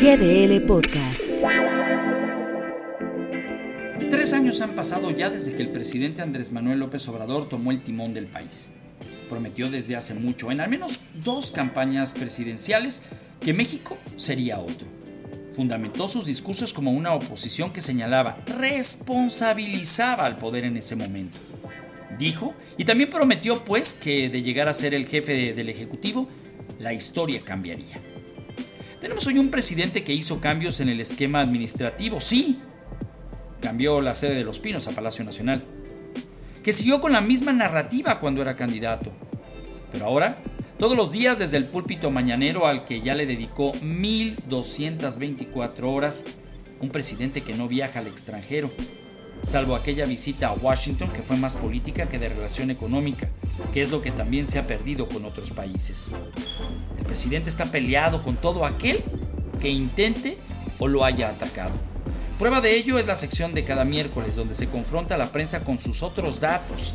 GDL Podcast. Tres años han pasado ya desde que el presidente Andrés Manuel López Obrador tomó el timón del país. Prometió desde hace mucho, en al menos dos campañas presidenciales, que México sería otro. Fundamentó sus discursos como una oposición que señalaba, responsabilizaba al poder en ese momento. Dijo, y también prometió pues que de llegar a ser el jefe del Ejecutivo, la historia cambiaría. Tenemos hoy un presidente que hizo cambios en el esquema administrativo, sí. Cambió la sede de Los Pinos a Palacio Nacional. Que siguió con la misma narrativa cuando era candidato. Pero ahora, todos los días desde el púlpito mañanero al que ya le dedicó 1224 horas, un presidente que no viaja al extranjero, salvo aquella visita a Washington que fue más política que de relación económica, que es lo que también se ha perdido con otros países. El presidente está peleado con todo aquel que intente o lo haya atacado. Prueba de ello es la sección de cada miércoles donde se confronta a la prensa con sus otros datos,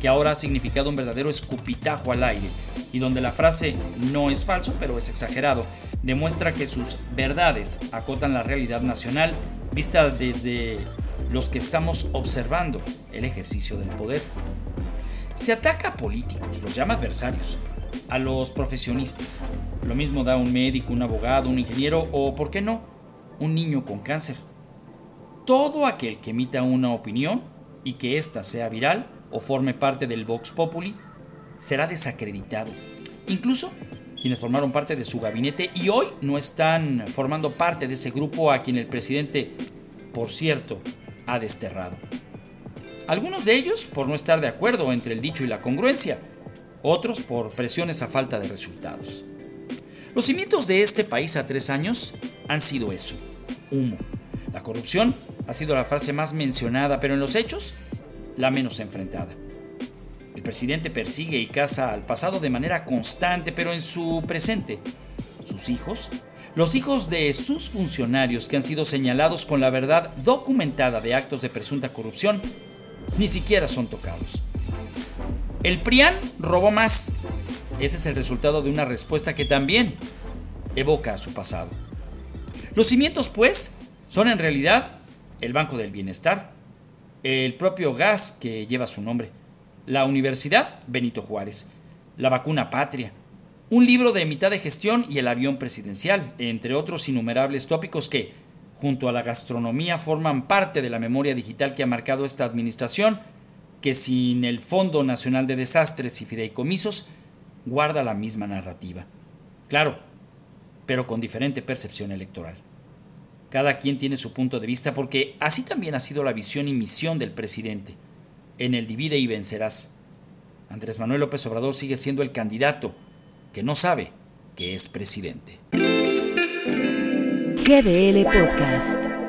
que ahora ha significado un verdadero escupitajo al aire, y donde la frase no es falso pero es exagerado demuestra que sus verdades acotan la realidad nacional vista desde los que estamos observando el ejercicio del poder. Se ataca a políticos, los llama adversarios, a los profesionistas. Lo mismo da un médico, un abogado, un ingeniero o, ¿por qué no?, un niño con cáncer. Todo aquel que emita una opinión y que ésta sea viral o forme parte del Vox Populi será desacreditado. Incluso quienes formaron parte de su gabinete y hoy no están formando parte de ese grupo a quien el presidente, por cierto, ha desterrado. Algunos de ellos por no estar de acuerdo entre el dicho y la congruencia, otros por presiones a falta de resultados. Los cimientos de este país a tres años han sido eso, humo. La corrupción ha sido la frase más mencionada, pero en los hechos, la menos enfrentada. El presidente persigue y caza al pasado de manera constante, pero en su presente, sus hijos los hijos de sus funcionarios que han sido señalados con la verdad documentada de actos de presunta corrupción ni siquiera son tocados. El PRIAN robó más. Ese es el resultado de una respuesta que también evoca a su pasado. Los cimientos, pues, son en realidad el Banco del Bienestar, el propio gas que lleva su nombre, la Universidad Benito Juárez, la vacuna Patria, un libro de mitad de gestión y el avión presidencial, entre otros innumerables tópicos que, junto a la gastronomía, forman parte de la memoria digital que ha marcado esta administración, que sin el Fondo Nacional de Desastres y Fideicomisos guarda la misma narrativa. Claro, pero con diferente percepción electoral. Cada quien tiene su punto de vista porque así también ha sido la visión y misión del presidente. En el divide y vencerás. Andrés Manuel López Obrador sigue siendo el candidato, que no sabe que es presidente. GDL Podcast.